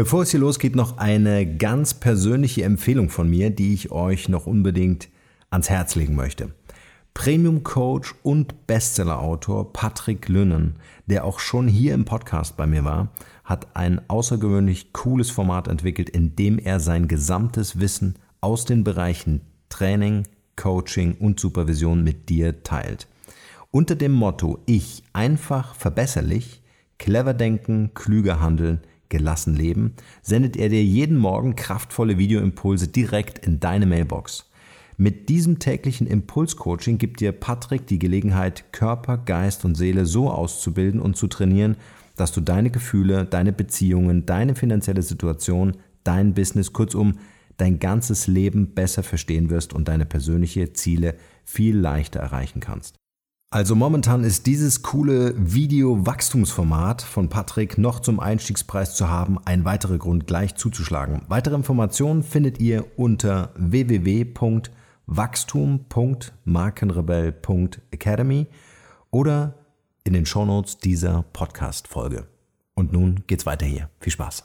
Bevor es hier losgeht, noch eine ganz persönliche Empfehlung von mir, die ich euch noch unbedingt ans Herz legen möchte. Premium Coach und Bestseller-Autor Patrick Lünnen, der auch schon hier im Podcast bei mir war, hat ein außergewöhnlich cooles Format entwickelt, in dem er sein gesamtes Wissen aus den Bereichen Training, Coaching und Supervision mit dir teilt. Unter dem Motto Ich einfach verbesserlich, clever denken, klüger handeln, gelassen leben, sendet er dir jeden Morgen kraftvolle Videoimpulse direkt in deine Mailbox. Mit diesem täglichen Impulscoaching gibt dir Patrick die Gelegenheit, Körper, Geist und Seele so auszubilden und zu trainieren, dass du deine Gefühle, deine Beziehungen, deine finanzielle Situation, dein Business, kurzum dein ganzes Leben besser verstehen wirst und deine persönlichen Ziele viel leichter erreichen kannst. Also momentan ist dieses coole Video-Wachstumsformat von Patrick noch zum Einstiegspreis zu haben, ein weiterer Grund gleich zuzuschlagen. Weitere Informationen findet ihr unter www.wachstum.markenrebell.academy oder in den Shownotes dieser Podcast-Folge. Und nun geht's weiter hier. Viel Spaß.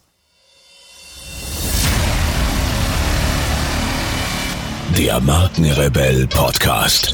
Der Markenrebell Podcast.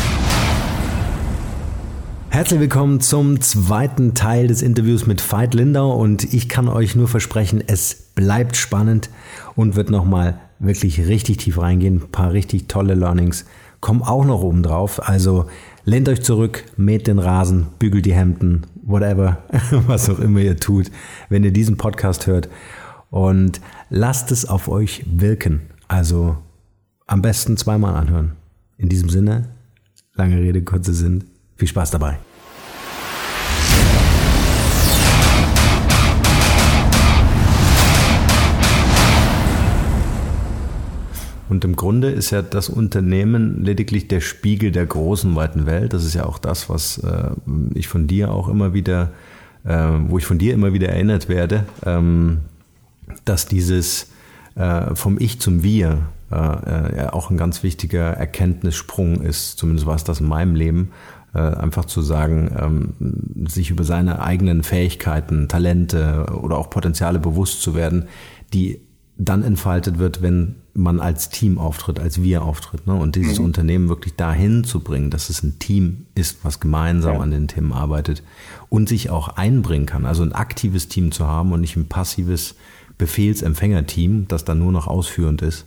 Herzlich willkommen zum zweiten Teil des Interviews mit Veit Lindau und ich kann euch nur versprechen, es bleibt spannend und wird nochmal wirklich richtig tief reingehen. Ein paar richtig tolle Learnings kommen auch noch oben drauf. Also lehnt euch zurück, mäht den Rasen, bügelt die Hemden, whatever, was auch immer ihr tut, wenn ihr diesen Podcast hört und lasst es auf euch wirken. Also am besten zweimal anhören. In diesem Sinne, lange Rede, kurze Sinn. Viel Spaß dabei. Und im Grunde ist ja das Unternehmen lediglich der Spiegel der großen, weiten Welt. Das ist ja auch das, was äh, ich von dir auch immer wieder, äh, wo ich von dir immer wieder erinnert werde, ähm, dass dieses äh, vom Ich zum Wir äh, auch ein ganz wichtiger Erkenntnissprung ist. Zumindest war es das in meinem Leben. Äh, einfach zu sagen, ähm, sich über seine eigenen Fähigkeiten, Talente oder auch Potenziale bewusst zu werden, die dann entfaltet wird, wenn man als Team auftritt, als wir auftritt. Ne? Und dieses mhm. Unternehmen wirklich dahin zu bringen, dass es ein Team ist, was gemeinsam ja. an den Themen arbeitet und sich auch einbringen kann. Also ein aktives Team zu haben und nicht ein passives Befehlsempfängerteam, das dann nur noch ausführend ist.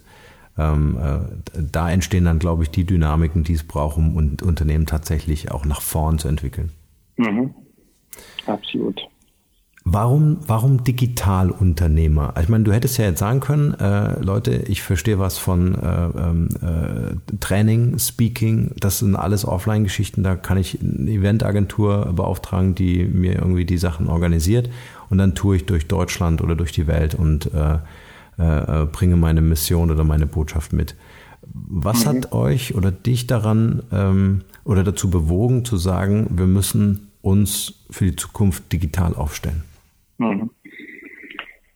Ähm, äh, da entstehen dann, glaube ich, die Dynamiken, die es braucht, um un Unternehmen tatsächlich auch nach vorn zu entwickeln. Mhm. Absolut. Warum, warum Digitalunternehmer? Ich meine, du hättest ja jetzt sagen können, äh, Leute, ich verstehe was von äh, ähm, äh, Training, Speaking, das sind alles Offline-Geschichten, da kann ich eine Eventagentur beauftragen, die mir irgendwie die Sachen organisiert und dann tue ich durch Deutschland oder durch die Welt und äh, äh, äh, bringe meine Mission oder meine Botschaft mit. Was mhm. hat euch oder dich daran ähm, oder dazu bewogen zu sagen, wir müssen uns für die Zukunft digital aufstellen? Mhm.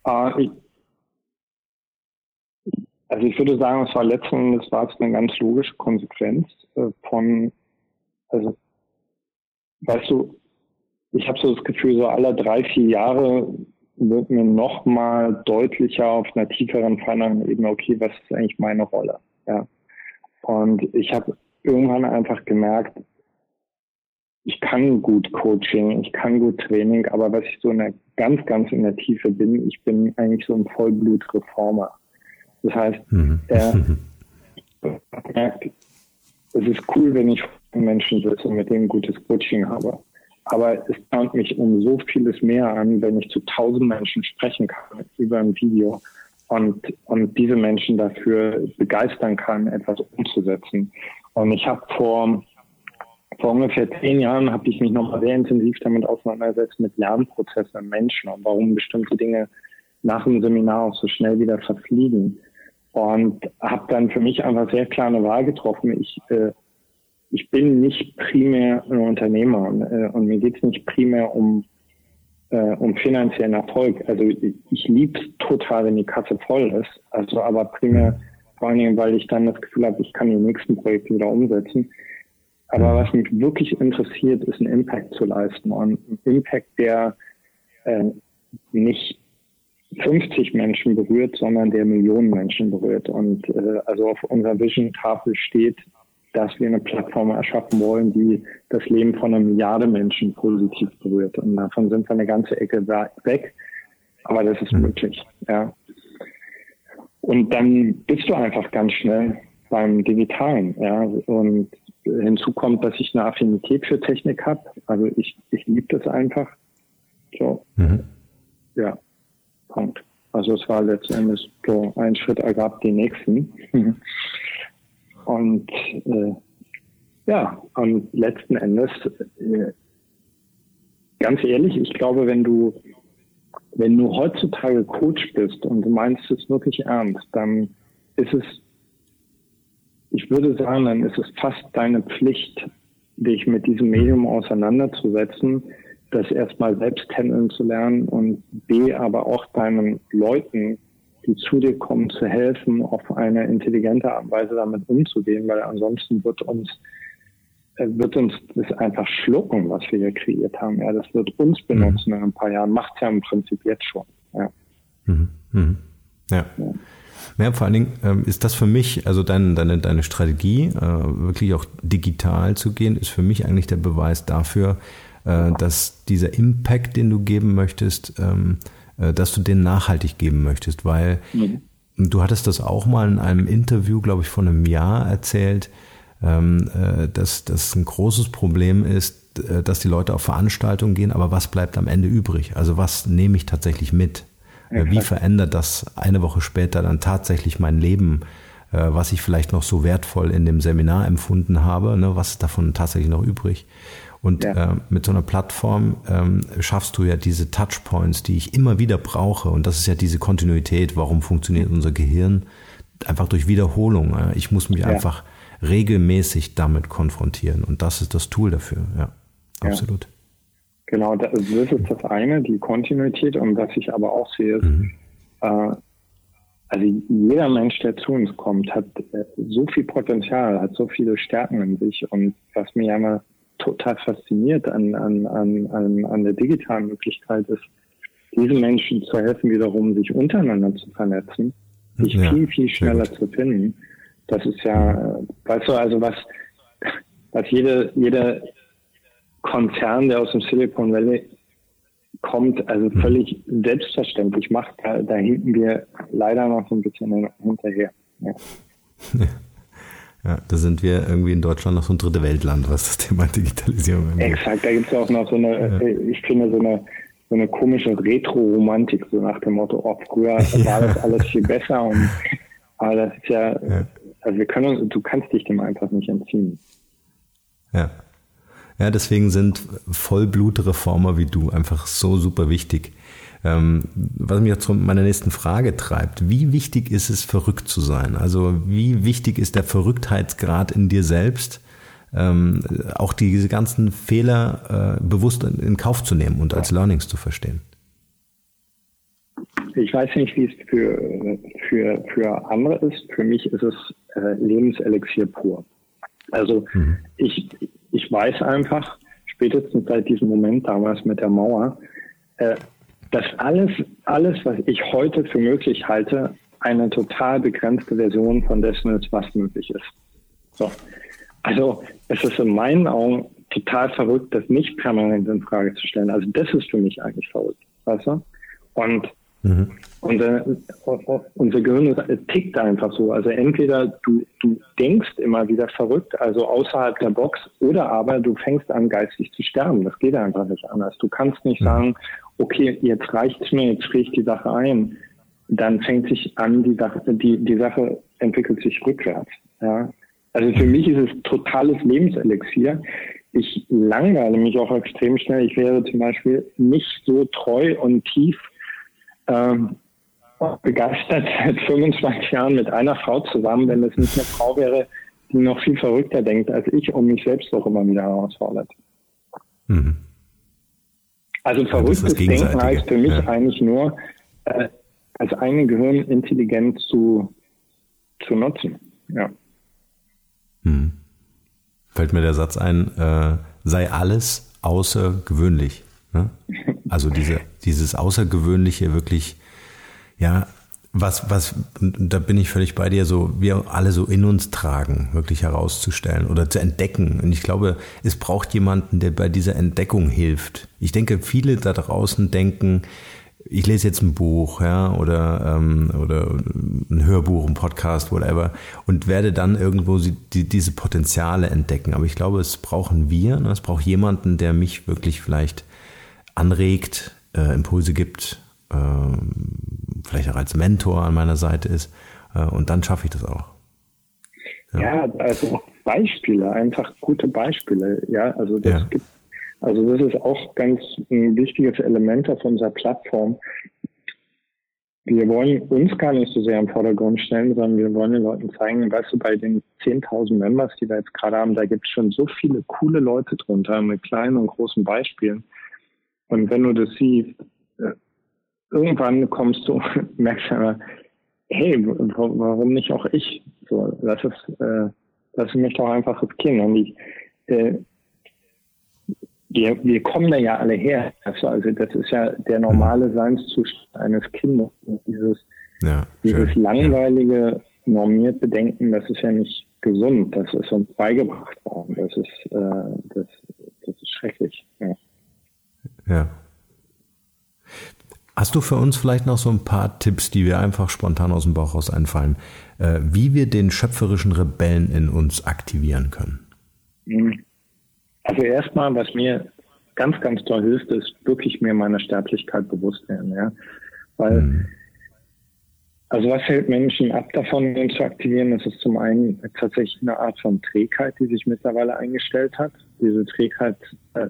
Äh, ich, also ich würde sagen, es war letzten Endes war es eine ganz logische Konsequenz äh, von, also weißt du, ich habe so das Gefühl, so alle drei, vier Jahre wird mir nochmal deutlicher auf einer tieferen, feineren Ebene, okay, was ist eigentlich meine Rolle? Ja. Und ich habe irgendwann einfach gemerkt, ich kann gut Coaching, ich kann gut Training, aber was ich so in der, ganz, ganz in der Tiefe bin, ich bin eigentlich so ein Vollblutreformer. Das heißt, mhm. er merkt, es ist cool, wenn ich Menschen sitze und mit denen gutes Coaching habe. Aber es taugt mich um so vieles mehr an, wenn ich zu tausend Menschen sprechen kann über ein Video und, und diese Menschen dafür begeistern kann, etwas umzusetzen. Und ich habe vor, vor ungefähr zehn Jahren habe ich mich nochmal sehr intensiv damit auseinandergesetzt mit Lernprozessen im Menschen und warum bestimmte Dinge nach dem Seminar auch so schnell wieder verfliegen. und habe dann für mich einfach sehr klar eine Wahl getroffen. Ich, äh, ich bin nicht primär ein Unternehmer äh, und mir geht es nicht primär um, äh, um finanziellen Erfolg. Also ich, ich liebe es total, wenn die Kasse voll ist. Also aber primär vor allen Dingen, weil ich dann das Gefühl habe, ich kann die nächsten Projekte wieder umsetzen. Aber was mich wirklich interessiert, ist einen Impact zu leisten und ein Impact, der äh, nicht 50 Menschen berührt, sondern der Millionen Menschen berührt. Und äh, also auf unserer Vision-Tafel steht, dass wir eine Plattform erschaffen wollen, die das Leben von einer Milliarde Menschen positiv berührt. Und davon sind wir eine ganze Ecke weg. Aber das ist mhm. möglich, ja. Und dann bist du einfach ganz schnell beim Digitalen, ja. Und hinzu kommt, dass ich eine Affinität für Technik habe. Also ich, ich liebe das einfach. So. Mhm. Ja. Punkt. Also es war letztendlich so ein Schritt ergab den nächsten. Und äh, ja, und letzten Endes, äh, ganz ehrlich, ich glaube, wenn du, wenn du heutzutage Coach bist und du meinst es wirklich ernst, dann ist es, ich würde sagen, dann ist es fast deine Pflicht, dich mit diesem Medium auseinanderzusetzen, das erstmal selbst kennenzulernen und B, aber auch deinen Leuten, die zu dir kommen, zu helfen, auf eine intelligente Art und Weise damit umzugehen, weil ansonsten wird uns äh, wird uns das einfach schlucken, was wir hier kreiert haben. Ja, das wird uns benutzen mhm. in ein paar Jahren. Macht ja im Prinzip jetzt schon. Ja. Mhm. Mhm. ja. ja. Ja, vor allen Dingen ähm, ist das für mich, also dein, deine, deine Strategie, äh, wirklich auch digital zu gehen, ist für mich eigentlich der Beweis dafür, äh, dass dieser Impact, den du geben möchtest, ähm, äh, dass du den nachhaltig geben möchtest, weil mhm. du hattest das auch mal in einem Interview, glaube ich, von einem Jahr erzählt, ähm, äh, dass das ein großes Problem ist, äh, dass die Leute auf Veranstaltungen gehen, aber was bleibt am Ende übrig? Also was nehme ich tatsächlich mit? Ja, Wie verändert das eine Woche später dann tatsächlich mein Leben? was ich vielleicht noch so wertvoll in dem Seminar empfunden habe, ne, was ist davon tatsächlich noch übrig? Und ja. äh, mit so einer Plattform ähm, schaffst du ja diese Touchpoints, die ich immer wieder brauche. Und das ist ja diese Kontinuität. Warum funktioniert unser Gehirn? Einfach durch Wiederholung. Äh? Ich muss mich ja. einfach regelmäßig damit konfrontieren. Und das ist das Tool dafür. Ja, absolut. Ja. Genau, das ist das eine, die Kontinuität. Und was ich aber auch sehe, ist, mhm. äh, also jeder Mensch, der zu uns kommt, hat äh, so viel Potenzial, hat so viele Stärken in sich. Und was mir ja immer total fasziniert an, an, an, an, an der digitalen Möglichkeit ist, diesen Menschen zu helfen, wiederum sich untereinander zu vernetzen, sich ja, viel, viel schneller zu finden. Das ist ja, weißt du, also was, was jede, jeder Konzern, der aus dem Silicon Valley kommt, also mhm. völlig selbstverständlich macht, da, da hinken wir leider noch so ein bisschen hinterher. Ja. Ja, da sind wir irgendwie in Deutschland noch so ein dritte Weltland, was das Thema Digitalisierung angeht. Exakt, da gibt es auch noch so eine, ja. Äh, ich finde, so eine, so eine komische Retro-Romantik, so nach dem Motto, oh, früher war das alles viel besser und aber das ist ja, ja, also wir können, du kannst dich dem einfach nicht entziehen. Ja. Ja, deswegen sind Vollblutreformer wie du einfach so super wichtig. Ähm, was mich auch zu meiner nächsten Frage treibt, wie wichtig ist es, verrückt zu sein? Also wie wichtig ist der Verrücktheitsgrad in dir selbst? Ähm, auch diese ganzen Fehler äh, bewusst in, in, Kauf zu nehmen und als Learnings zu verstehen. Ich weiß nicht, wie es für, für, für andere ist. Für mich ist es äh, Lebenselixier pur. Also mhm. ich, ich weiß einfach, spätestens seit diesem Moment damals mit der Mauer, äh, dass alles, alles, was ich heute für möglich halte, eine total begrenzte Version von dessen ist, was möglich ist. So. Also es ist in meinen Augen total verrückt, das nicht permanent in Frage zu stellen. Also das ist für mich eigentlich verrückt. Weißt du? Und mhm. unser, unser Gehirn tickt einfach so. Also entweder du, du denkst immer wieder verrückt, also außerhalb der Box, oder aber du fängst an, geistig zu sterben. Das geht einfach nicht anders. Du kannst nicht mhm. sagen, okay, jetzt reicht's mir, jetzt friere ich die Sache ein, dann fängt sich an, die Sache, die, die Sache entwickelt sich rückwärts. Ja. Also für mich ist es totales Lebenselixier. Ich langweile mich auch extrem schnell. Ich wäre zum Beispiel nicht so treu und tief ähm, begeistert seit 25 Jahren mit einer Frau zusammen, wenn es nicht eine Frau wäre, die noch viel verrückter denkt als ich und mich selbst auch immer wieder herausfordert. Mhm. Also verrücktes ja, Denken heißt für mich ja. eigentlich nur, äh, als eigene Gehirnintelligenz zu, zu nutzen. Ja. Hm. Fällt mir der Satz ein, äh, sei alles außergewöhnlich. Ne? Also diese, dieses Außergewöhnliche wirklich, ja, was, was, da bin ich völlig bei dir, so wir alle so in uns tragen, wirklich herauszustellen oder zu entdecken. Und ich glaube, es braucht jemanden, der bei dieser Entdeckung hilft. Ich denke, viele da draußen denken, ich lese jetzt ein Buch, ja, oder, ähm, oder ein Hörbuch, ein Podcast, whatever, und werde dann irgendwo die, diese Potenziale entdecken. Aber ich glaube, es brauchen wir, ne? es braucht jemanden, der mich wirklich vielleicht anregt, äh, Impulse gibt, vielleicht auch als Mentor an meiner Seite ist, äh, und dann schaffe ich das auch. Ja. ja, also Beispiele, einfach gute Beispiele, ja, also das ja. gibt also das ist auch ganz ein wichtiges Element auf unserer Plattform. Wir wollen uns gar nicht so sehr im Vordergrund stellen, sondern wir wollen den Leuten zeigen, weißt du, bei den 10.000 Members, die wir jetzt gerade haben, da gibt es schon so viele coole Leute drunter mit kleinen und großen Beispielen. Und wenn du das siehst, irgendwann kommst du, merkst du aber, hey, warum nicht auch ich? So, lass es, äh, lass mich doch einfach riskieren. Und ich, äh, wir, wir kommen da ja alle her. Also, also das ist ja der normale Seinszustand eines Kindes. Dieses, ja, dieses langweilige, normierte Denken, das ist ja nicht gesund. Das ist uns beigebracht worden. Das ist, äh, das, das ist schrecklich. Ja. ja. Hast du für uns vielleicht noch so ein paar Tipps, die wir einfach spontan aus dem Bauch raus einfallen, äh, wie wir den schöpferischen Rebellen in uns aktivieren können? Mhm. Also erstmal, was mir ganz, ganz toll hilft, ist wirklich mir meiner Sterblichkeit bewusst werden, ja. Weil, mhm. also was hält Menschen ab davon, ihn zu aktivieren? Das ist zum einen tatsächlich eine Art von Trägheit, die sich mittlerweile eingestellt hat. Diese Trägheit äh,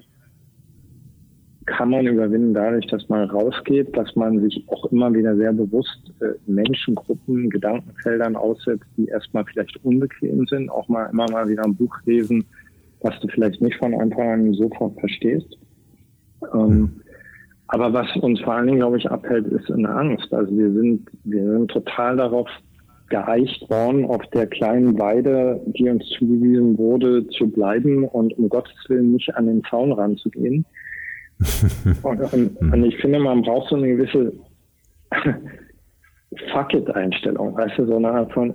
kann man überwinden dadurch, dass man rausgeht, dass man sich auch immer wieder sehr bewusst äh, Menschengruppen, Gedankenfeldern aussetzt, die erstmal vielleicht unbequem sind, auch mal immer mal wieder ein Buch lesen, was du vielleicht nicht von Anfang an sofort verstehst. Ähm, aber was uns vor allen Dingen, glaube ich, abhält, ist eine Angst. Also wir sind, wir sind total darauf geeicht worden, auf der kleinen Weide, die uns zugewiesen wurde, zu bleiben und um Gottes Willen nicht an den Zaun ranzugehen. und, und, und ich finde, man braucht so eine gewisse Fuck it-Einstellung. Weißt du, so eine Art von,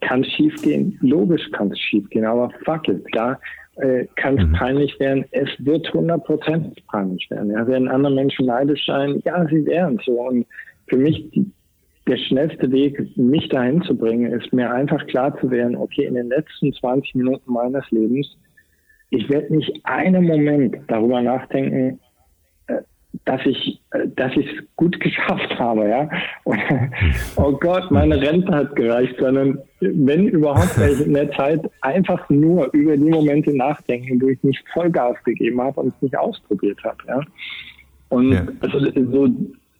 kann es schief gehen? Logisch kann es schief gehen, aber fuck it, da äh, kann es mhm. peinlich werden. Es wird 100% peinlich werden. Ja, werden andere Menschen neidisch sein? Ja, sie werden so. Und für mich die, der schnellste Weg, mich dahin zu bringen, ist mir einfach klar zu werden, okay, in den letzten 20 Minuten meines Lebens, ich werde nicht einen Moment darüber nachdenken, dass ich, äh, dass ich es gut geschafft habe, ja. Und, oh Gott, meine Rente hat gereicht, sondern wenn überhaupt welche in der Zeit einfach nur über die Momente nachdenken, wo ich nicht Vollgas gegeben habe und es nicht ausprobiert habe, ja. Und ja. also so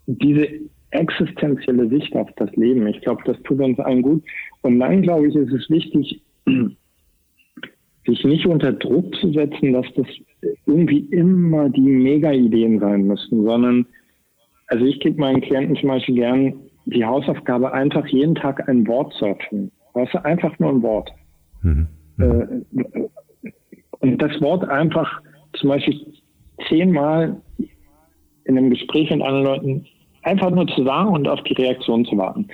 diese existenzielle Sicht auf das Leben, ich glaube, das tut uns allen gut. Und dann, glaube ich, ist es wichtig, sich nicht unter Druck zu setzen, dass das irgendwie immer die Mega-Ideen sein müssen, sondern, also ich gebe meinen Klienten zum Beispiel gern die Hausaufgabe, einfach jeden Tag ein Wort surfen. Weißt du, einfach nur ein Wort. Mhm. Äh, und das Wort einfach zum Beispiel zehnmal in einem Gespräch mit anderen Leuten einfach nur zu sagen und auf die Reaktion zu warten.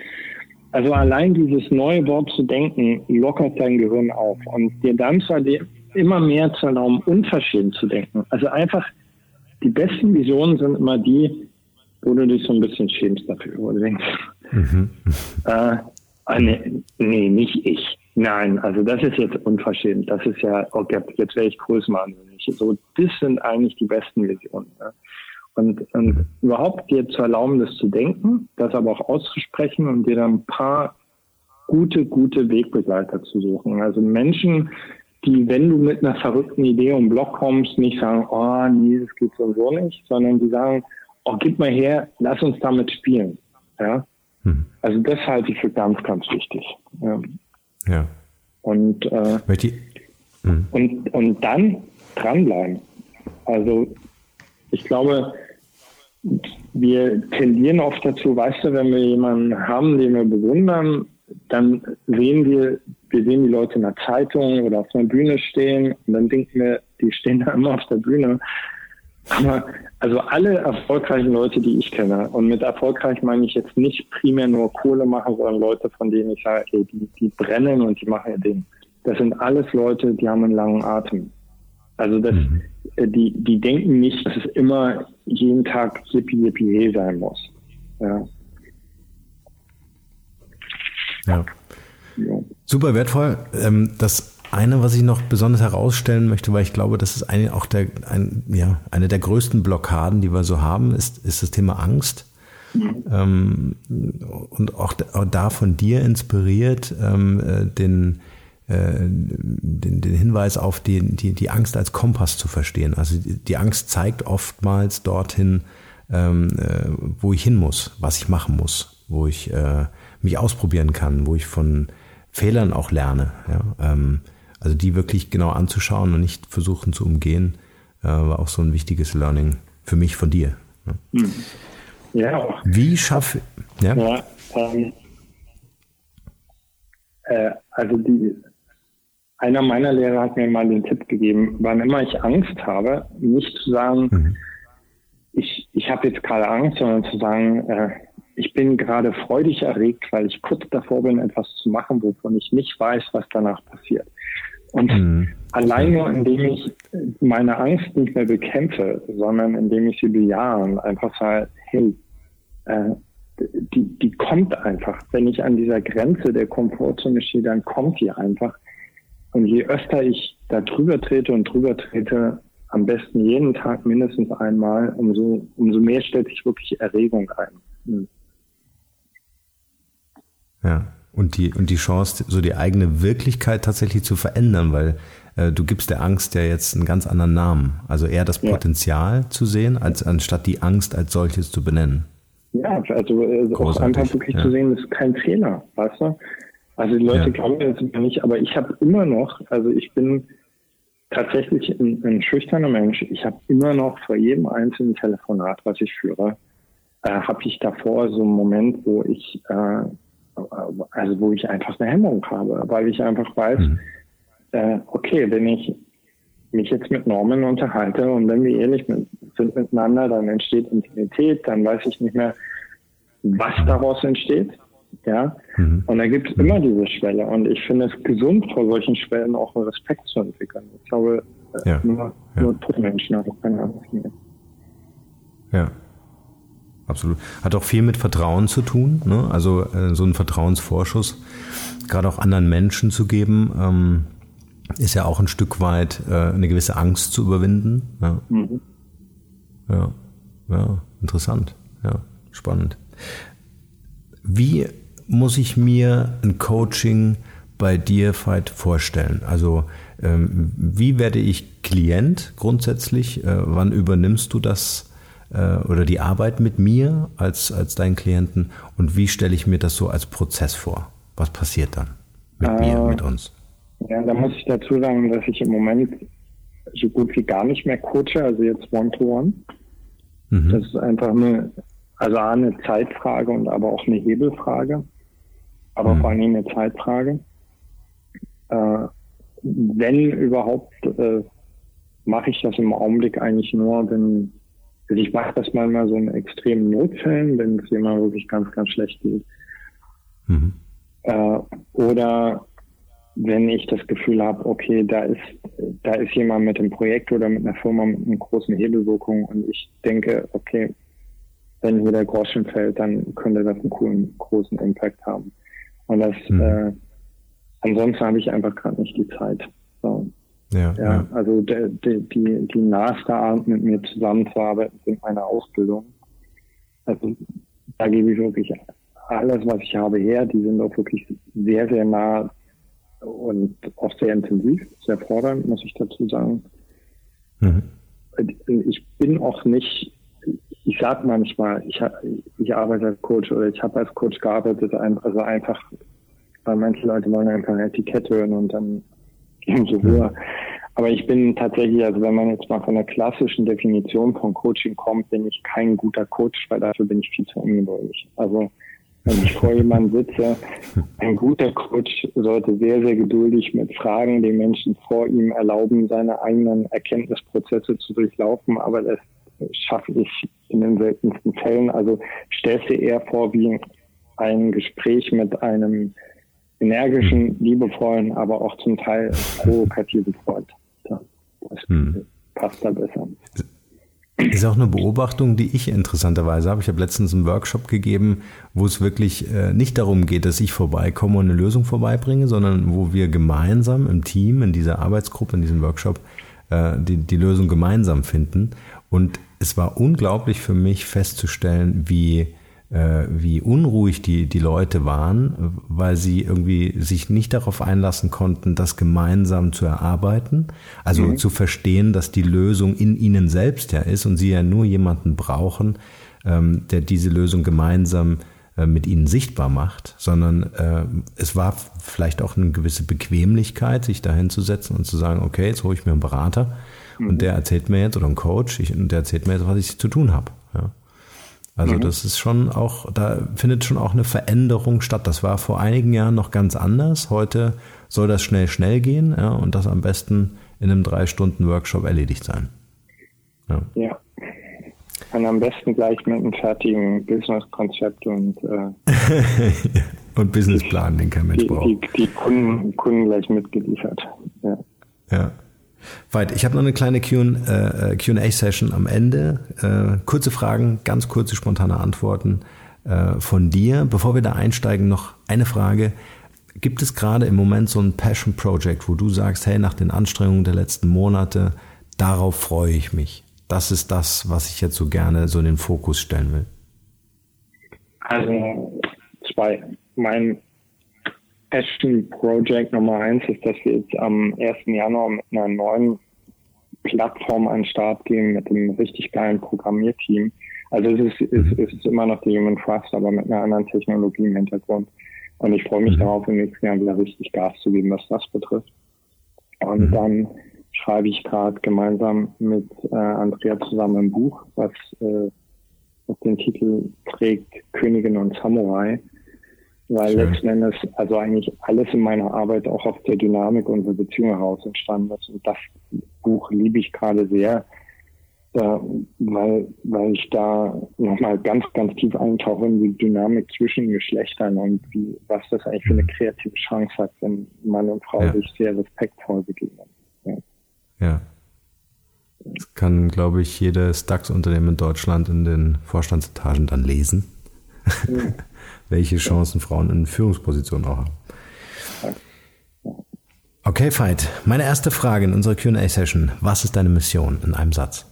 Also allein dieses neue Wort zu denken, lockert dein Gehirn auf und dir dann zu immer mehr zu erlauben, unverschämt zu denken. Also einfach, die besten Visionen sind immer die, wo du dich so ein bisschen schämst dafür, wo du denkst, mhm. äh, ah, nee, nee, nicht ich. Nein, also das ist jetzt unverschämt. Das ist ja, okay, oh jetzt wäre ich größenwahnsinnig. So, das sind eigentlich die besten Visionen. Ja. Und, und überhaupt dir zu erlauben, das zu denken, das aber auch auszusprechen und dir dann ein paar gute, gute Wegbegleiter zu suchen. Also Menschen, die, wenn du mit einer verrückten Idee um Block kommst, nicht sagen, oh nee, das geht so und so nicht, sondern die sagen, oh, gib mal her, lass uns damit spielen. Ja? Mhm. Also das halte ich für ganz, ganz wichtig. Ja. ja. Und, äh, mhm. und, und dann dranbleiben. Also ich glaube, wir tendieren oft dazu, weißt du, wenn wir jemanden haben, den wir bewundern, dann sehen wir, wir sehen die Leute in der Zeitung oder auf einer Bühne stehen und dann denken wir, die stehen da immer auf der Bühne. Aber also alle erfolgreichen Leute, die ich kenne, und mit erfolgreich meine ich jetzt nicht primär nur Kohle machen, sondern Leute, von denen ich sage, ey, die, die brennen und die machen ihr Ding. Das sind alles Leute, die haben einen langen Atem. Also das, mhm. Die, die denken nicht, dass es immer jeden Tag yippie yippie sein muss. Ja. Ja. ja. Super wertvoll. Ähm, das eine, was ich noch besonders herausstellen möchte, weil ich glaube, das ist eine, auch der, ein, ja, eine der größten Blockaden, die wir so haben, ist, ist das Thema Angst. Mhm. Und auch, da von dir inspiriert, ähm, äh, den, äh, den, den Hinweis auf die, die, die Angst als Kompass zu verstehen. Also die, Angst zeigt oftmals dorthin, ähm, äh, wo ich hin muss, was ich machen muss, wo ich äh, mich ausprobieren kann, wo ich von Fehlern auch lerne. Ja? Ähm, also die wirklich genau anzuschauen und nicht versuchen zu umgehen, äh, war auch so ein wichtiges Learning für mich von dir. Ja. Hm. ja. Wie schaffe ja? ja ähm, äh, also die, einer meiner Lehrer hat mir mal den Tipp gegeben, wann immer ich Angst habe, nicht zu sagen, mhm. ich, ich habe jetzt gerade Angst, sondern zu sagen, äh, ich bin gerade freudig erregt, weil ich kurz davor bin, etwas zu machen, wovon ich nicht weiß, was danach passiert. Und mhm. allein nur, indem ich meine Angst nicht mehr bekämpfe, sondern indem ich sie bejahe und einfach sage, hey, äh, die, die kommt einfach. Wenn ich an dieser Grenze der Komfortzone stehe, dann kommt die einfach. Und je öfter ich da drüber trete und drüber trete, am besten jeden Tag mindestens einmal, umso, umso mehr stellt sich wirklich Erregung ein. Mhm. Ja. Und die, und die Chance, so die eigene Wirklichkeit tatsächlich zu verändern, weil äh, du gibst der Angst ja jetzt einen ganz anderen Namen. Also eher das Potenzial ja. zu sehen, als anstatt die Angst als solches zu benennen. Ja, also äh, auch einfach wirklich ja. zu sehen, das ist kein Fehler, weißt du? Also die Leute ja. glauben das immer nicht, aber ich habe immer noch, also ich bin tatsächlich ein, ein schüchterner Mensch. Ich habe immer noch vor jedem einzelnen Telefonat, was ich führe, äh, habe ich davor so einen Moment, wo ich äh, also wo ich einfach eine Hemmung habe, weil ich einfach weiß, mhm. äh, okay, wenn ich mich jetzt mit Norman unterhalte und wenn wir ehrlich mit, sind miteinander, dann entsteht Intimität, dann weiß ich nicht mehr, was daraus entsteht. Ja, mhm. und da gibt es immer diese Schwelle und ich finde es gesund, vor solchen Schwellen auch einen Respekt zu entwickeln. Ich glaube, äh, ja. nur, ja. nur Menschen haben keine Angst mehr. Ja. Absolut. Hat auch viel mit Vertrauen zu tun. Ne? Also äh, so einen Vertrauensvorschuss, gerade auch anderen Menschen zu geben, ähm, ist ja auch ein Stück weit äh, eine gewisse Angst zu überwinden. Ja. Mhm. ja, ja, interessant. Ja, spannend. Wie muss ich mir ein Coaching bei dir Veit vorstellen? Also ähm, wie werde ich Klient grundsätzlich? Äh, wann übernimmst du das? äh, oder die Arbeit mit mir als, als deinen Klienten und wie stelle ich mir das so als Prozess vor? Was passiert dann mit äh, mir, mit uns? Ja, da muss ich dazu sagen, dass ich im Moment so gut wie gar nicht mehr coache, also jetzt One-to-One. Mhm. Das ist einfach eine, also eine Zeitfrage und aber auch eine Hebelfrage, aber mhm. vor allem eine Zeitfrage. Äh, wenn überhaupt, äh, mache ich das im Augenblick eigentlich nur, wenn also ich mache das manchmal so in extremen Notfällen, wenn es jemand wirklich ganz, ganz schlecht geht. Mhm. Äh, oder wenn ich das Gefühl habe, okay, da ist, da ist jemand mit einem Projekt oder mit einer Firma mit einer großen Hebelwirkung und ich denke, okay, wenn hier der Groschen fällt, dann könnte das einen coolen, großen Impact haben. Und das, mhm. äh, ansonsten habe ich einfach gerade nicht die Zeit. So. Ja, ja, ja. also die, die, die, die Art, mit mir zusammenzuarbeiten, sind meine Ausbildung. Also da gebe ich wirklich alles, was ich habe, her. Die sind auch wirklich sehr, sehr nah und auch sehr intensiv, sehr fordernd, muss ich dazu sagen. Mhm. Ich bin auch nicht ich sage manchmal, ich, ich arbeite als Coach oder ich habe als Coach gearbeitet, also einfach, weil manche Leute wollen einfach eine Etikette hören und dann gehen sie höher. Aber ich bin tatsächlich, also wenn man jetzt mal von der klassischen Definition von Coaching kommt, bin ich kein guter Coach, weil dafür bin ich viel zu ungeduldig. Also wenn ich vor jemandem sitze, ein guter Coach sollte sehr, sehr geduldig mit Fragen den Menschen vor ihm erlauben, seine eigenen Erkenntnisprozesse zu durchlaufen, aber das schaffe ich in den seltensten Fällen. Also stellst dir eher vor wie ein Gespräch mit einem energischen, liebevollen, aber auch zum Teil provokativen Freund. Das hm. passt da besser. Das ist auch eine Beobachtung, die ich interessanterweise habe. Ich habe letztens einen Workshop gegeben, wo es wirklich äh, nicht darum geht, dass ich vorbeikomme und eine Lösung vorbeibringe, sondern wo wir gemeinsam im Team, in dieser Arbeitsgruppe, in diesem Workshop, äh, die, die Lösung gemeinsam finden. Und es war unglaublich für mich festzustellen, wie äh, wie unruhig die, die Leute waren, weil sie irgendwie sich nicht darauf einlassen konnten, das gemeinsam zu erarbeiten. Also mhm. zu verstehen, dass die Lösung in ihnen selbst ja ist und sie ja nur jemanden brauchen, ähm, der diese Lösung gemeinsam äh, mit ihnen sichtbar macht, sondern äh, es war vielleicht auch eine gewisse Bequemlichkeit, sich dahin zu setzen und zu sagen, okay, jetzt hole ich mir einen Berater mhm. und der erzählt mir jetzt, oder einen Coach, ich, und der erzählt mir jetzt, was ich zu tun habe. Ja. Also mhm. das ist schon auch, da findet schon auch eine Veränderung statt. Das war vor einigen Jahren noch ganz anders. Heute soll das schnell, schnell gehen ja, und das am besten in einem drei Stunden Workshop erledigt sein. Ja. ja. Und am besten gleich mit einem fertigen Business-Konzept und äh, und Businessplan, den kein Mensch die, braucht. Die, die Kunden, Kunden gleich mitgeliefert. Ja. ja. Weit. Ich habe noch eine kleine QA-Session am Ende. Äh, kurze Fragen, ganz kurze, spontane Antworten äh, von dir. Bevor wir da einsteigen, noch eine Frage. Gibt es gerade im Moment so ein Passion Project, wo du sagst, hey, nach den Anstrengungen der letzten Monate, darauf freue ich mich? Das ist das, was ich jetzt so gerne so in den Fokus stellen will. Also zwei. Mein Passion Project Nummer eins ist, dass wir jetzt am 1. Januar mit einer neuen Plattform an den Start gehen, mit einem richtig geilen Programmierteam. Also es ist, es ist immer noch die Human Trust, aber mit einer anderen Technologie im Hintergrund. Und ich freue mich mhm. darauf, im nächsten Jahr wieder richtig Gas zu geben, was das betrifft. Und mhm. dann schreibe ich gerade gemeinsam mit äh, Andrea zusammen ein Buch, was, äh, was den Titel trägt Königin und Samurai weil Schön. letzten Endes also eigentlich alles in meiner Arbeit auch auf der Dynamik unserer Beziehung heraus entstanden ist. Und das Buch liebe ich gerade sehr, äh, weil, weil ich da nochmal ganz, ganz tief eintauche in die Dynamik zwischen Geschlechtern und wie, was das eigentlich für eine mhm. kreative Chance hat, wenn Mann und Frau ja. sich sehr respektvoll begegnen. Ja. Das kann, glaube ich, jedes DAX-Unternehmen in Deutschland in den Vorstandsetagen dann lesen. Ja. welche Chancen Frauen in Führungspositionen auch haben. Okay, Veit. Meine erste Frage in unserer QA-Session. Was ist deine Mission in einem Satz?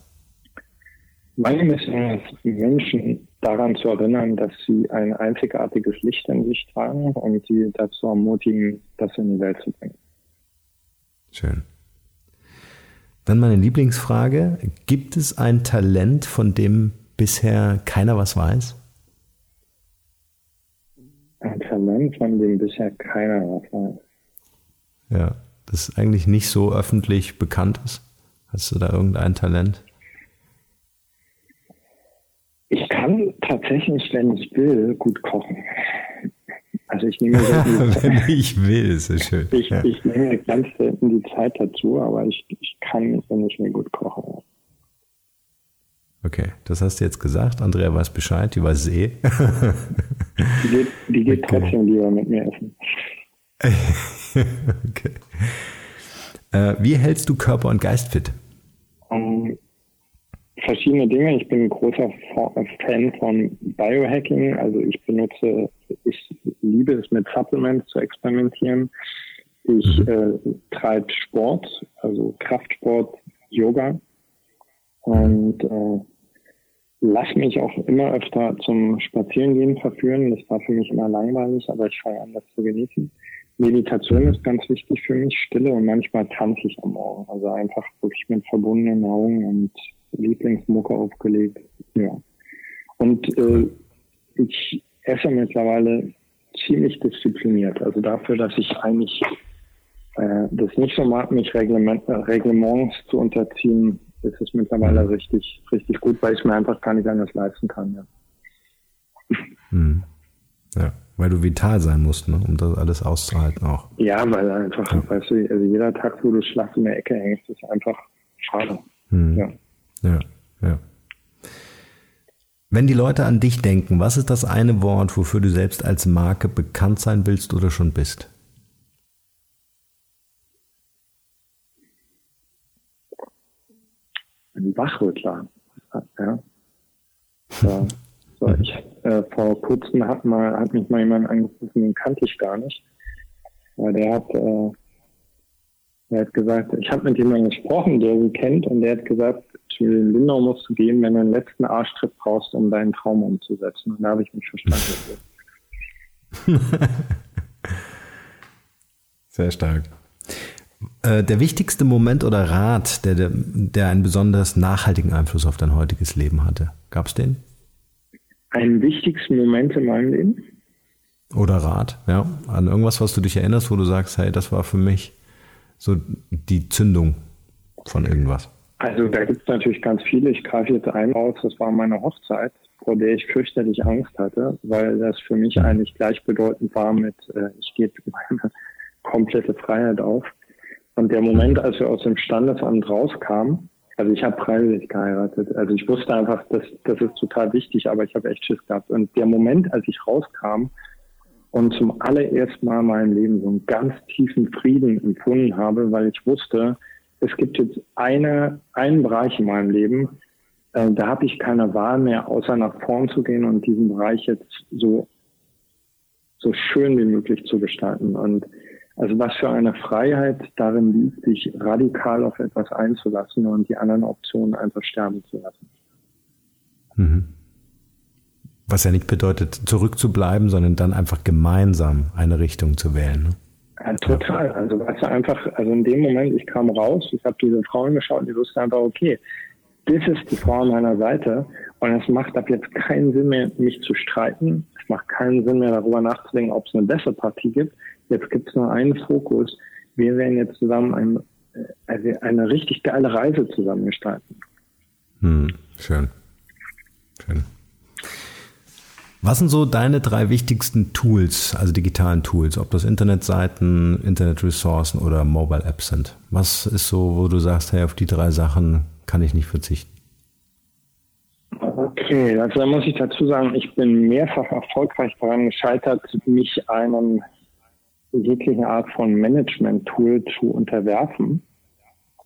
Meine Mission ist, Menschen daran zu erinnern, dass sie ein einzigartiges Licht in sich tragen und sie dazu ermutigen, das in die Welt zu bringen. Schön. Dann meine Lieblingsfrage. Gibt es ein Talent, von dem bisher keiner was weiß? ein Talent, von dem bisher keiner was weiß. Ja, das eigentlich nicht so öffentlich bekannt ist. Hast du da irgendein Talent? Ich kann tatsächlich, wenn ich will, gut kochen. Also ich nehme wenn ich will, ist ja schön. Ich, ja. ich nehme ganz selten die Zeit dazu, aber ich, ich kann, wenn ich mir gut koche. Okay, das hast du jetzt gesagt. Andrea weiß Bescheid, die weiß es eh. die geht, die geht okay. trotzdem lieber mit mir essen. okay. Äh, wie hältst du Körper und Geist fit? Um, verschiedene Dinge. Ich bin ein großer Fan von Biohacking. Also ich benutze, ich liebe es mit Supplements zu experimentieren. Ich mhm. äh, treibe Sport, also Kraftsport, Yoga. Und äh, lasse mich auch immer öfter zum Spazierengehen verführen. Das war für mich immer langweilig, aber ich fange an, das zu genießen. Meditation ist ganz wichtig für mich, Stille und manchmal tanze ich am Morgen. Also einfach wirklich mit verbundenen Augen und Lieblingsmucke aufgelegt. Ja. Und äh, ich esse mittlerweile ziemlich diszipliniert. Also dafür, dass ich eigentlich äh, das nicht so mag, mich Reglement, äh, Reglements zu unterziehen, ist es mittlerweile mhm. richtig, richtig gut, weil ich mir einfach gar nicht anders leisten kann. Ja. Mhm. ja weil du vital sein musst, ne, um das alles auszuhalten auch. Ja, weil einfach, ja. weißt du, also jeder Tag, wo du schlaff in der Ecke hängst, ist einfach schade. Mhm. Ja. ja, ja. Wenn die Leute an dich denken, was ist das eine Wort, wofür du selbst als Marke bekannt sein willst oder schon bist? Ein Wachrüttler. Ja. So, so, ich, äh, vor kurzem hat, mal, hat mich mal jemand angerufen, den kannte ich gar nicht. Aber der hat, äh, der hat gesagt, ich habe mit jemandem gesprochen, der sie kennt, und der hat gesagt, zu Lindau musst du gehen, wenn du einen letzten Arschtritt brauchst, um deinen Traum umzusetzen. Und da habe ich mich verstanden. Sehr stark. Äh, der wichtigste Moment oder Rat, der, der einen besonders nachhaltigen Einfluss auf dein heutiges Leben hatte, gab es den? Einen wichtigsten Moment in meinem Leben? Oder Rat, ja. An irgendwas, was du dich erinnerst, wo du sagst, hey, das war für mich so die Zündung von irgendwas. Also da gibt es natürlich ganz viele. Ich greife jetzt einen aus, das war meine Hochzeit, vor der ich fürchterlich Angst hatte, weil das für mich eigentlich gleichbedeutend war mit, äh, ich gebe meine komplette Freiheit auf. Und der Moment, als wir aus dem Standesamt rauskamen, also ich habe freiwillig geheiratet. Also ich wusste einfach, das, das ist total wichtig, aber ich habe echt Schiss gehabt. Und der Moment, als ich rauskam und zum allerersten Mal in meinem Leben so einen ganz tiefen Frieden empfunden habe, weil ich wusste, es gibt jetzt eine, einen Bereich in meinem Leben, äh, da habe ich keine Wahl mehr, außer nach vorn zu gehen und diesen Bereich jetzt so, so schön wie möglich zu gestalten. Und also was für eine Freiheit darin liegt, sich radikal auf etwas einzulassen und die anderen Optionen einfach sterben zu lassen. Mhm. Was ja nicht bedeutet, zurückzubleiben, sondern dann einfach gemeinsam eine Richtung zu wählen. Ne? Ja, total. Also weißt du einfach, also in dem Moment, ich kam raus, ich habe diese Frauen geschaut und die wussten einfach, okay, das ist die Frau an meiner Seite und es macht ab jetzt keinen Sinn mehr, mich zu streiten. Es macht keinen Sinn mehr, darüber nachzudenken, ob es eine bessere Partie gibt. Jetzt gibt es nur einen Fokus. Wir werden jetzt zusammen ein, also eine richtig geile Reise zusammen gestalten. Hm, schön. Schön. Was sind so deine drei wichtigsten Tools, also digitalen Tools, ob das Internetseiten, Internetressourcen oder Mobile Apps sind? Was ist so, wo du sagst, hey, auf die drei Sachen kann ich nicht verzichten? Okay, also da muss ich dazu sagen, ich bin mehrfach erfolgreich daran gescheitert, mich einem jegliche Art von Management-Tool zu unterwerfen.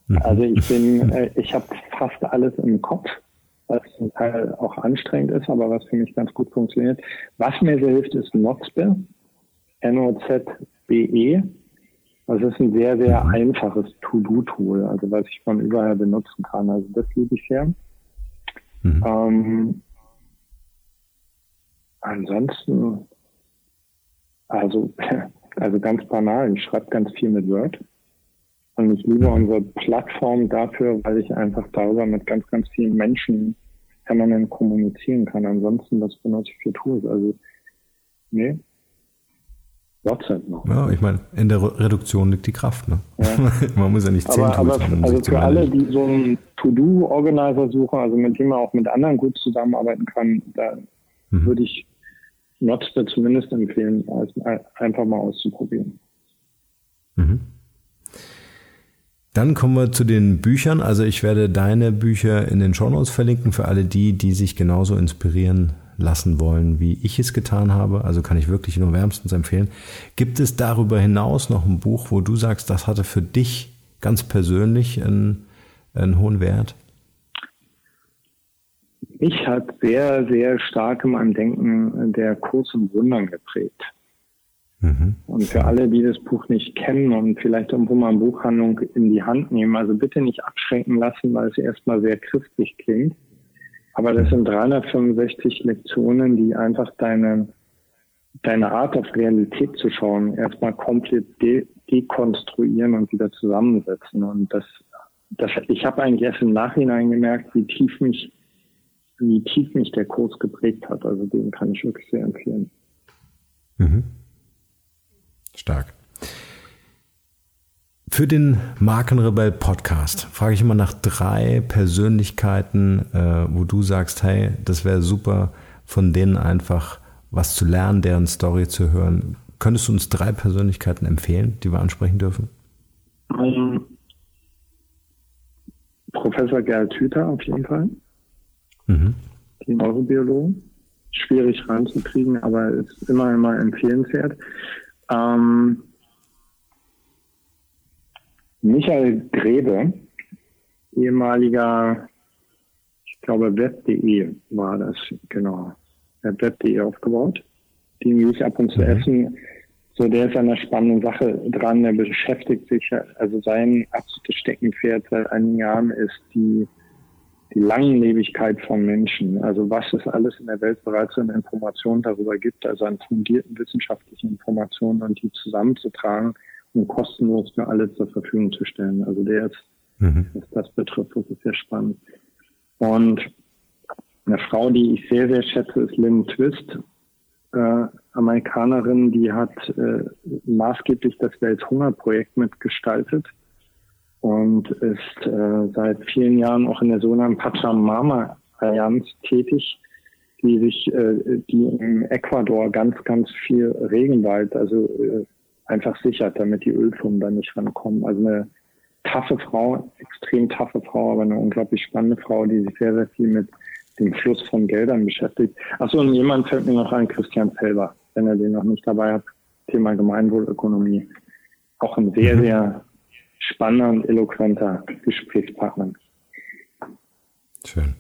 Mhm. Also ich bin, äh, ich habe fast alles im Kopf was zum Teil auch anstrengend ist, aber was für mich ganz gut funktioniert. Was mir sehr hilft, ist Nozbe, N-O-Z-B-E. Das ist ein sehr, sehr einfaches To-Do-Tool, also was ich von überall benutzen kann. Also das liebe ich sehr. Mhm. Ähm, ansonsten, also, also ganz banal, ich schreibe ganz viel mit Word. Und ich liebe unsere Plattform dafür, weil ich einfach darüber mit ganz, ganz vielen Menschen permanent kommunizieren kann. Ansonsten, was benutze ich für Tools? Also, nee. WhatsApp noch. Ja, ich meine, in der Reduktion liegt die Kraft. Ne? Ja. Man muss ja nicht zehn aber, Tools aber, haben. Um also für alle, die so einen To-Do-Organizer suchen, also mit dem man auch mit anderen gut zusammenarbeiten kann, da mhm. würde ich Notster zumindest empfehlen, einfach mal auszuprobieren. Mhm. Dann kommen wir zu den Büchern. Also ich werde deine Bücher in den Shownotes verlinken für alle die, die sich genauso inspirieren lassen wollen, wie ich es getan habe. Also kann ich wirklich nur wärmstens empfehlen. Gibt es darüber hinaus noch ein Buch, wo du sagst, das hatte für dich ganz persönlich einen, einen hohen Wert? Mich hat sehr, sehr stark in meinem Denken der Kurs im Wundern geprägt. Mhm. Und für alle, die das Buch nicht kennen und vielleicht irgendwo mal eine Buchhandlung in die Hand nehmen, also bitte nicht abschränken lassen, weil es erstmal sehr christlich klingt. Aber das sind 365 Lektionen, die einfach deine, deine Art auf Realität zu schauen erstmal komplett de dekonstruieren und wieder zusammensetzen. Und das das, ich habe eigentlich erst im Nachhinein gemerkt, wie tief mich, wie tief mich der Kurs geprägt hat. Also den kann ich wirklich sehr empfehlen. Mhm. Stark. Für den Markenrebell Podcast frage ich immer nach drei Persönlichkeiten, äh, wo du sagst, hey, das wäre super, von denen einfach was zu lernen, deren Story zu hören. Könntest du uns drei Persönlichkeiten empfehlen, die wir ansprechen dürfen? Ähm, Professor Gerhard Hüther auf jeden Fall. Mhm. Die Neurobiologen. Schwierig reinzukriegen, aber ist immer, immer empfehlenswert. Ähm, Michael Grebe, ehemaliger, ich glaube, web.de war das, genau. Er hat web.de aufgebaut. Die ich ab und zu mhm. essen. So, der ist an einer spannenden Sache dran. Der beschäftigt sich, also sein absolutes Steckenpferd seit einigen Jahren ist die Langlebigkeit von Menschen. Also was es alles in der Welt bereits an Informationen darüber gibt, also an fundierten wissenschaftlichen Informationen und die zusammenzutragen und kostenlos für alle zur Verfügung zu stellen. Also der ist, mhm. was das betrifft, das ist sehr spannend. Und eine Frau, die ich sehr, sehr schätze, ist Lynn Twist, äh, Amerikanerin, die hat äh, maßgeblich das Welthungerprojekt mitgestaltet und ist äh, seit vielen Jahren auch in der sogenannten Pachamama Allianz tätig, die sich, äh, die im Ecuador ganz, ganz viel Regenwald, also äh, einfach sichert, damit die Ölfirmen da nicht rankommen. Also eine taffe Frau, extrem taffe Frau, aber eine unglaublich spannende Frau, die sich sehr, sehr viel mit dem Fluss von Geldern beschäftigt. Achso, und jemand fällt mir noch ein, Christian Felber, wenn er den noch nicht dabei hat, Thema Gemeinwohlökonomie. Auch ein sehr, mhm. sehr spannender und eloquenter Gesprächspartner. Schön.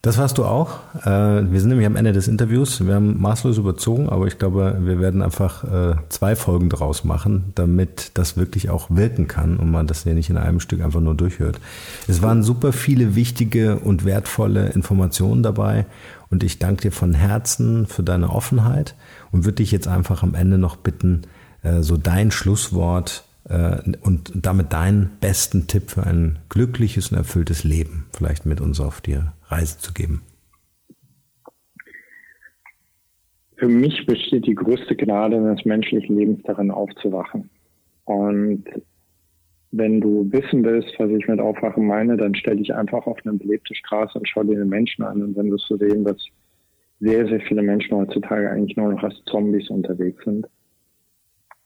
Das warst du auch. Äh, wir sind nämlich am Ende des Interviews. Wir haben maßlos überzogen, aber ich glaube, wir werden einfach äh, zwei Folgen draus machen, damit das wirklich auch wirken kann und man das ja nicht in einem Stück einfach nur durchhört. Es waren super viele wichtige und wertvolle Informationen dabei und ich danke dir von Herzen für deine Offenheit und würde dich jetzt einfach am Ende noch bitten, äh, so dein Schlusswort und damit deinen besten Tipp für ein glückliches und erfülltes Leben vielleicht mit uns auf dir Reise zu geben? Für mich besteht die größte Gnade des menschlichen Lebens darin, aufzuwachen. Und wenn du wissen willst, was ich mit Aufwachen meine, dann stell dich einfach auf eine belebte Straße und schau dir den Menschen an und dann wirst du sehen, dass sehr, sehr viele Menschen heutzutage eigentlich nur noch als Zombies unterwegs sind, äh,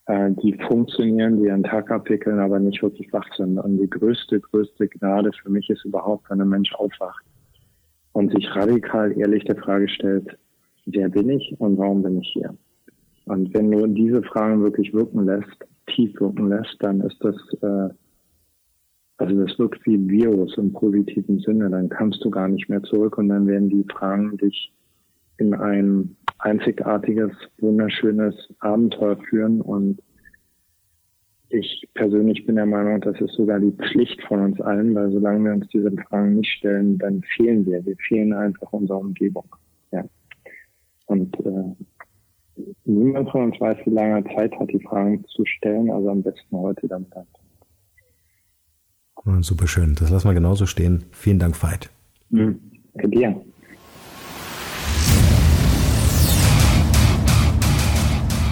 die funktionieren, die ihren Tag abwickeln, aber nicht wirklich wach sind. Und die größte, größte Gnade für mich ist überhaupt, wenn ein Mensch aufwacht und sich radikal ehrlich der Frage stellt, wer bin ich und warum bin ich hier? Und wenn du diese Fragen wirklich wirken lässt, tief wirken lässt, dann ist das, äh, also das wirkt wie ein Virus im positiven Sinne, dann kannst du gar nicht mehr zurück und dann werden die Fragen dich in ein einzigartiges, wunderschönes Abenteuer führen und ich persönlich bin der Meinung, das ist sogar die Pflicht von uns allen, weil solange wir uns diese Fragen nicht stellen, dann fehlen wir. Wir fehlen einfach unserer Umgebung. Ja. Und äh, niemand von uns weiß, wie lange er Zeit hat, die Fragen zu stellen, also am besten heute damit an. Super schön. Das lassen wir genauso stehen. Vielen Dank, Veit. Mhm. Danke dir.